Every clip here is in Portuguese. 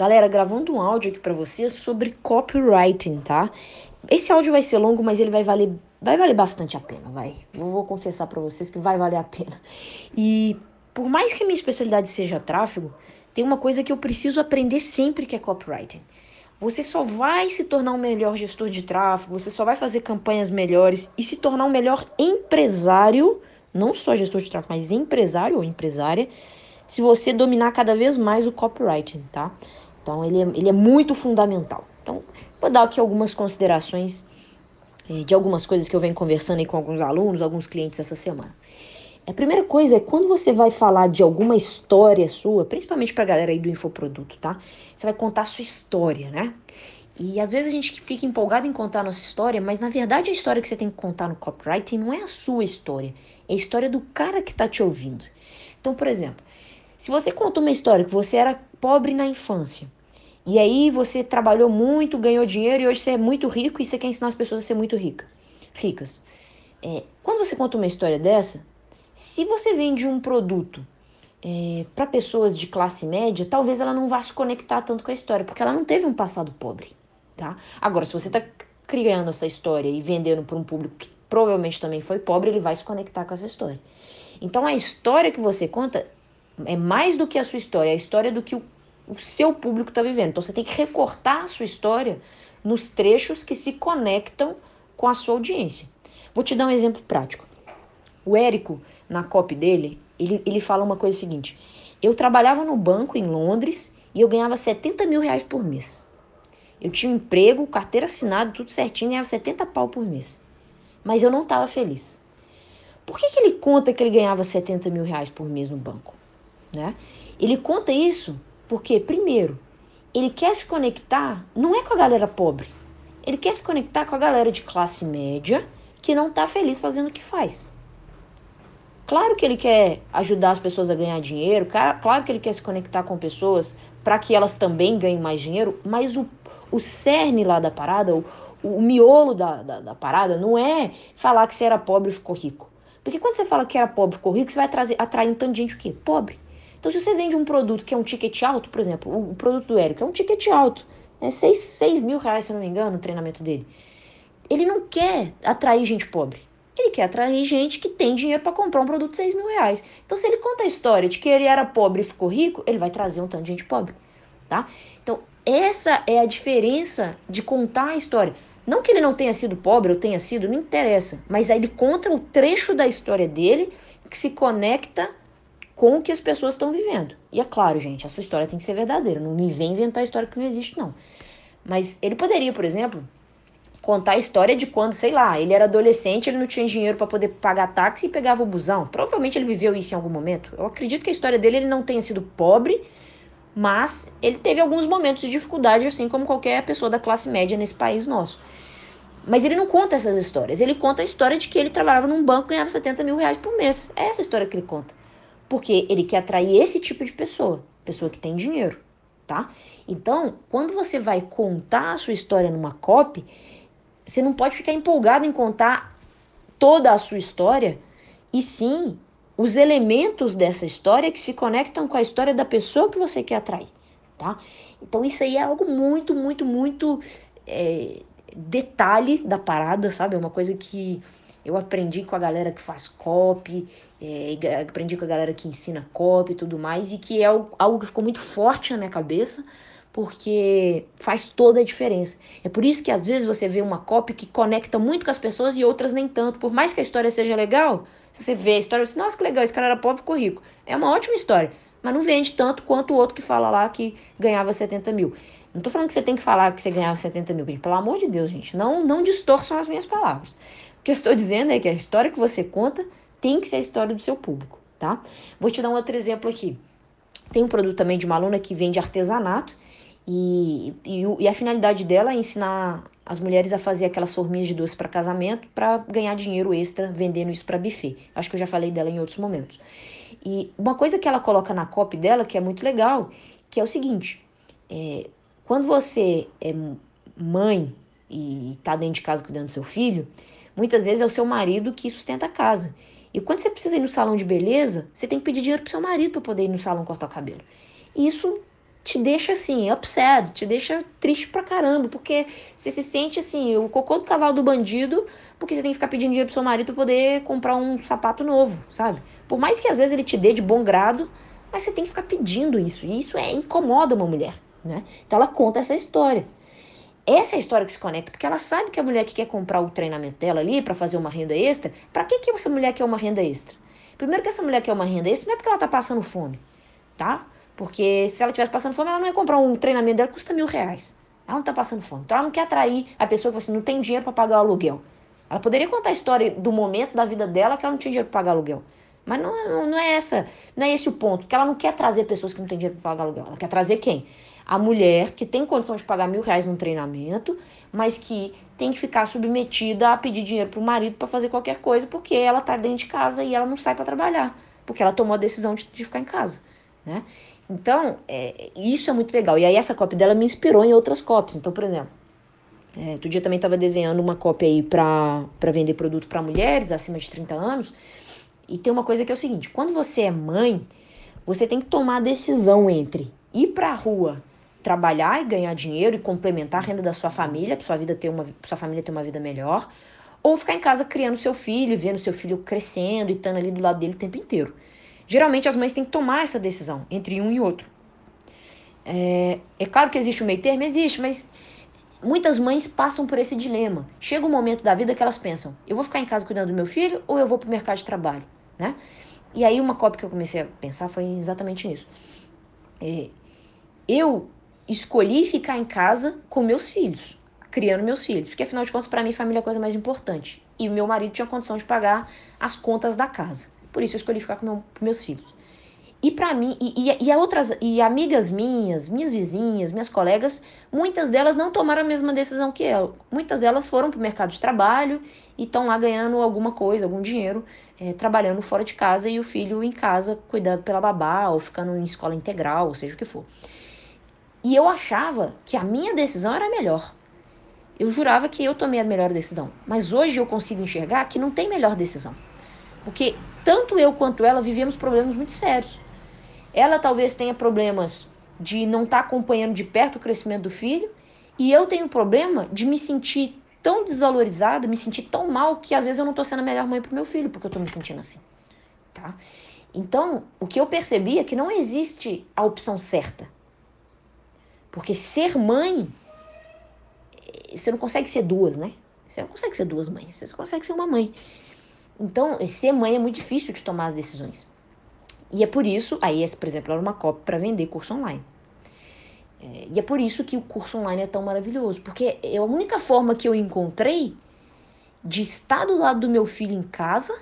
Galera, gravando um áudio aqui para vocês sobre copywriting, tá? Esse áudio vai ser longo, mas ele vai valer, vai valer bastante a pena, vai. Eu vou confessar para vocês que vai valer a pena. E por mais que a minha especialidade seja tráfego, tem uma coisa que eu preciso aprender sempre que é copywriting. Você só vai se tornar um melhor gestor de tráfego, você só vai fazer campanhas melhores e se tornar um melhor empresário, não só gestor de tráfego, mas empresário ou empresária, se você dominar cada vez mais o copywriting, tá? Então, ele é, ele é muito fundamental. Então, vou dar aqui algumas considerações eh, de algumas coisas que eu venho conversando aí com alguns alunos, alguns clientes essa semana. A primeira coisa é quando você vai falar de alguma história sua, principalmente para a galera aí do infoproduto, tá? Você vai contar a sua história, né? E às vezes a gente fica empolgado em contar a nossa história, mas na verdade a história que você tem que contar no copywriting não é a sua história, é a história do cara que está te ouvindo. Então, por exemplo, se você conta uma história que você era pobre na infância, e aí você trabalhou muito, ganhou dinheiro e hoje você é muito rico e você quer ensinar as pessoas a ser muito rica, ricas. É, quando você conta uma história dessa, se você vende um produto é, para pessoas de classe média, talvez ela não vá se conectar tanto com a história, porque ela não teve um passado pobre, tá? Agora, se você está criando essa história e vendendo para um público que provavelmente também foi pobre, ele vai se conectar com essa história. Então, a história que você conta é mais do que a sua história, é a história do que o o seu público está vivendo. Então você tem que recortar a sua história nos trechos que se conectam com a sua audiência. Vou te dar um exemplo prático. O Érico, na copy dele, ele, ele fala uma coisa seguinte: eu trabalhava no banco em Londres e eu ganhava 70 mil reais por mês. Eu tinha um emprego, carteira assinada, tudo certinho, ganhava 70 pau por mês. Mas eu não estava feliz. Por que, que ele conta que ele ganhava 70 mil reais por mês no banco? Né? Ele conta isso porque, primeiro, ele quer se conectar, não é com a galera pobre. Ele quer se conectar com a galera de classe média que não está feliz fazendo o que faz. Claro que ele quer ajudar as pessoas a ganhar dinheiro, claro que ele quer se conectar com pessoas para que elas também ganhem mais dinheiro, mas o, o cerne lá da parada, o, o miolo da, da, da parada, não é falar que você era pobre e ficou rico. Porque quando você fala que era pobre e ficou rico, você vai trazer, atrair um tanto de gente o quê? Pobre. Então, se você vende um produto que é um ticket alto, por exemplo, o produto do Érico é um ticket alto, é 6, 6 mil reais, se não me engano, o treinamento dele. Ele não quer atrair gente pobre. Ele quer atrair gente que tem dinheiro para comprar um produto de 6 mil reais. Então, se ele conta a história de que ele era pobre e ficou rico, ele vai trazer um tanto de gente pobre, tá? Então, essa é a diferença de contar a história. Não que ele não tenha sido pobre ou tenha sido, não interessa. Mas aí ele conta o trecho da história dele que se conecta com o que as pessoas estão vivendo. E é claro, gente, a sua história tem que ser verdadeira. Não me vem inventar história que não existe, não. Mas ele poderia, por exemplo, contar a história de quando, sei lá, ele era adolescente, ele não tinha dinheiro para poder pagar táxi e pegava o busão. Provavelmente ele viveu isso em algum momento. Eu acredito que a história dele ele não tenha sido pobre, mas ele teve alguns momentos de dificuldade, assim como qualquer pessoa da classe média nesse país nosso. Mas ele não conta essas histórias. Ele conta a história de que ele trabalhava num banco e ganhava 70 mil reais por mês. É essa história que ele conta. Porque ele quer atrair esse tipo de pessoa, pessoa que tem dinheiro, tá? Então, quando você vai contar a sua história numa copy, você não pode ficar empolgado em contar toda a sua história, e sim os elementos dessa história que se conectam com a história da pessoa que você quer atrair, tá? Então, isso aí é algo muito, muito, muito é, detalhe da parada, sabe? É uma coisa que eu aprendi com a galera que faz copy, é, aprendi com a galera que ensina copy e tudo mais, e que é algo que ficou muito forte na minha cabeça, porque faz toda a diferença. É por isso que às vezes você vê uma copy que conecta muito com as pessoas e outras nem tanto. Por mais que a história seja legal, você vê a história, você, nossa, que legal, esse cara era pobre e ficou rico. É uma ótima história, mas não vende tanto quanto o outro que fala lá que ganhava 70 mil. Não tô falando que você tem que falar que você ganhava 70 mil, pelo amor de Deus, gente. Não, não distorçam as minhas palavras. O que eu estou dizendo é que a história que você conta tem que ser a história do seu público, tá? Vou te dar um outro exemplo aqui. Tem um produto também de uma aluna que vende artesanato e, e, e a finalidade dela é ensinar as mulheres a fazer aquelas forminhas de doce para casamento para ganhar dinheiro extra vendendo isso para buffet. Acho que eu já falei dela em outros momentos. E uma coisa que ela coloca na copy dela que é muito legal, que é o seguinte: é, quando você é mãe e está dentro de casa cuidando do seu filho, Muitas vezes é o seu marido que sustenta a casa. E quando você precisa ir no salão de beleza, você tem que pedir dinheiro pro seu marido para poder ir no salão cortar o cabelo. Isso te deixa assim, upset, te deixa triste pra caramba, porque você se sente assim, o cocô do cavalo do bandido, porque você tem que ficar pedindo dinheiro pro seu marido pra poder comprar um sapato novo, sabe? Por mais que às vezes ele te dê de bom grado, mas você tem que ficar pedindo isso, e isso é incomoda uma mulher, né? Então ela conta essa história. Essa é a história que se conecta, porque ela sabe que a mulher que quer comprar o treinamento dela ali para fazer uma renda extra, para que que essa mulher quer uma renda extra? Primeiro que essa mulher quer uma renda extra não é porque ela tá passando fome, tá? Porque se ela tivesse passando fome, ela não ia comprar um treinamento dela que custa mil reais. Ela não tá passando fome. Então ela não quer atrair a pessoa que assim, não tem dinheiro para pagar o aluguel. Ela poderia contar a história do momento da vida dela que ela não tinha dinheiro para pagar aluguel. Mas não, não, não, é essa, não é esse o ponto. Porque ela não quer trazer pessoas que não têm dinheiro para pagar aluguel. Ela quer trazer quem? A mulher que tem condição de pagar mil reais num treinamento, mas que tem que ficar submetida a pedir dinheiro pro marido para fazer qualquer coisa, porque ela tá dentro de casa e ela não sai para trabalhar. Porque ela tomou a decisão de, de ficar em casa, né? Então, é, isso é muito legal. E aí essa cópia dela me inspirou em outras cópias. Então, por exemplo, é, outro dia também estava desenhando uma cópia aí para vender produto para mulheres acima de 30 anos. E tem uma coisa que é o seguinte: quando você é mãe, você tem que tomar a decisão entre ir para a rua trabalhar e ganhar dinheiro e complementar a renda da sua família, para sua vida ter uma sua família ter uma vida melhor, ou ficar em casa criando seu filho, vendo seu filho crescendo e estando ali do lado dele o tempo inteiro. Geralmente as mães têm que tomar essa decisão entre um e outro. É, é claro que existe o meio termo, existe, mas muitas mães passam por esse dilema. Chega um momento da vida que elas pensam: eu vou ficar em casa cuidando do meu filho ou eu vou para o mercado de trabalho, né? E aí uma cópia que eu comecei a pensar foi exatamente isso. É, eu escolhi ficar em casa com meus filhos, criando meus filhos, porque afinal de contas para mim família é a coisa mais importante. E meu marido tinha condição de pagar as contas da casa. Por isso eu escolhi ficar com, meu, com meus filhos. E para mim, e, e, e, outras, e amigas minhas, minhas vizinhas, minhas colegas, muitas delas não tomaram a mesma decisão que eu. Muitas delas foram para o mercado de trabalho e estão lá ganhando alguma coisa, algum dinheiro, é, trabalhando fora de casa e o filho em casa, cuidado pela babá, ou ficando em escola integral, ou seja o que for. E eu achava que a minha decisão era melhor. Eu jurava que eu tomei a melhor decisão. Mas hoje eu consigo enxergar que não tem melhor decisão. Porque tanto eu quanto ela vivemos problemas muito sérios. Ela talvez tenha problemas de não estar tá acompanhando de perto o crescimento do filho, e eu tenho problema de me sentir tão desvalorizada, me sentir tão mal que às vezes eu não estou sendo a melhor mãe para meu filho, porque eu estou me sentindo assim, tá? Então, o que eu percebi é que não existe a opção certa. Porque ser mãe, você não consegue ser duas, né? Você não consegue ser duas mães, você só consegue ser uma mãe. Então, ser mãe é muito difícil de tomar as decisões. E é por isso, aí, esse, por exemplo, era uma cópia para vender curso online. É, e é por isso que o curso online é tão maravilhoso, porque é a única forma que eu encontrei de estar do lado do meu filho em casa,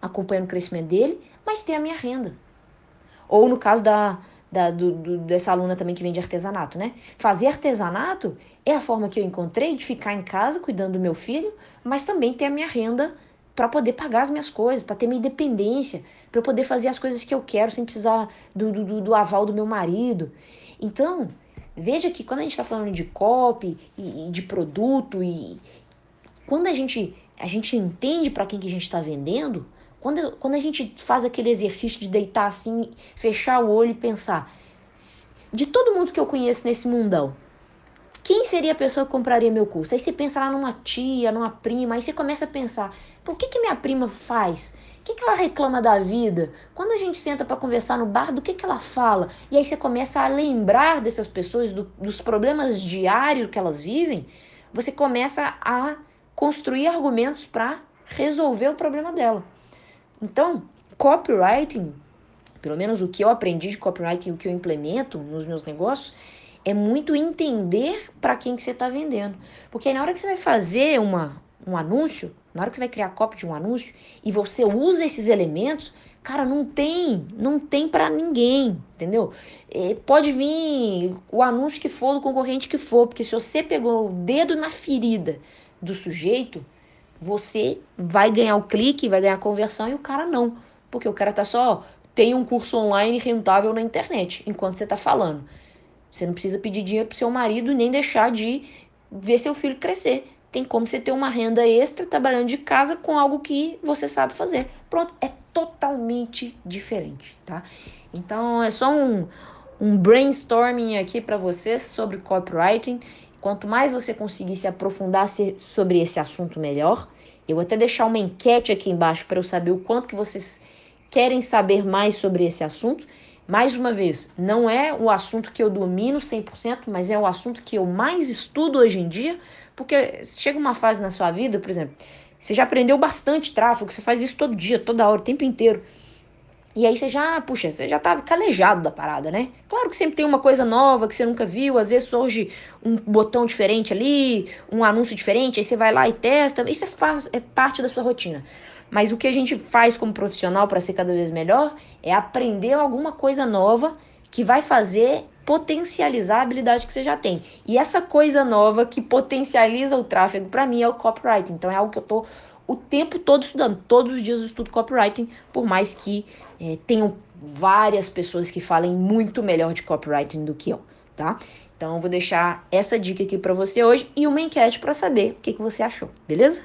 acompanhando o crescimento dele, mas ter a minha renda. Ou no caso da, da, do, do, dessa aluna também que vende artesanato, né? Fazer artesanato é a forma que eu encontrei de ficar em casa cuidando do meu filho, mas também ter a minha renda para poder pagar as minhas coisas, para ter minha independência, para poder fazer as coisas que eu quero sem precisar do, do, do aval do meu marido. Então, veja que quando a gente está falando de copy e, e, de produto e quando a gente a gente entende para quem que a gente está vendendo, quando, quando a gente faz aquele exercício de deitar assim, fechar o olho e pensar, de todo mundo que eu conheço nesse mundão, quem seria a pessoa que compraria meu curso? Aí você pensa lá numa tia, numa prima, aí você começa a pensar, por que, que minha prima faz? O que, que ela reclama da vida? Quando a gente senta para conversar no bar, do que, que ela fala? E aí você começa a lembrar dessas pessoas, do, dos problemas diários que elas vivem, você começa a construir argumentos para resolver o problema dela. Então, copywriting, pelo menos o que eu aprendi de copywriting e o que eu implemento nos meus negócios, é muito entender para quem que você está vendendo. Porque aí na hora que você vai fazer uma, um anúncio, na hora que você vai criar cópia de um anúncio e você usa esses elementos, cara, não tem, não tem para ninguém, entendeu? É, pode vir o anúncio que for do concorrente que for, porque se você pegou o dedo na ferida do sujeito, você vai ganhar o clique, vai ganhar a conversão e o cara não. Porque o cara tá só tem um curso online rentável na internet enquanto você tá falando. Você não precisa pedir dinheiro pro seu marido nem deixar de ver seu filho crescer. Tem como você ter uma renda extra trabalhando de casa com algo que você sabe fazer. Pronto, é totalmente diferente, tá? Então é só um, um brainstorming aqui para vocês sobre copywriting. Quanto mais você conseguir se aprofundar sobre esse assunto, melhor. Eu vou até deixar uma enquete aqui embaixo para eu saber o quanto que vocês querem saber mais sobre esse assunto. Mais uma vez, não é o assunto que eu domino 100%, mas é o assunto que eu mais estudo hoje em dia, porque chega uma fase na sua vida, por exemplo, você já aprendeu bastante tráfego, você faz isso todo dia, toda hora, o tempo inteiro. E aí você já, puxa, você já tá calejado da parada, né? Claro que sempre tem uma coisa nova que você nunca viu, às vezes surge um botão diferente ali, um anúncio diferente, aí você vai lá e testa. Isso é, faz, é parte da sua rotina. Mas o que a gente faz como profissional para ser cada vez melhor é aprender alguma coisa nova que vai fazer potencializar a habilidade que você já tem. E essa coisa nova que potencializa o tráfego para mim é o copyright. Então é algo que eu tô o tempo todo estudando. Todos os dias eu estudo copywriting, por mais que é, tenham várias pessoas que falem muito melhor de copywriting do que eu, tá? Então eu vou deixar essa dica aqui para você hoje e uma enquete para saber o que, que você achou, beleza?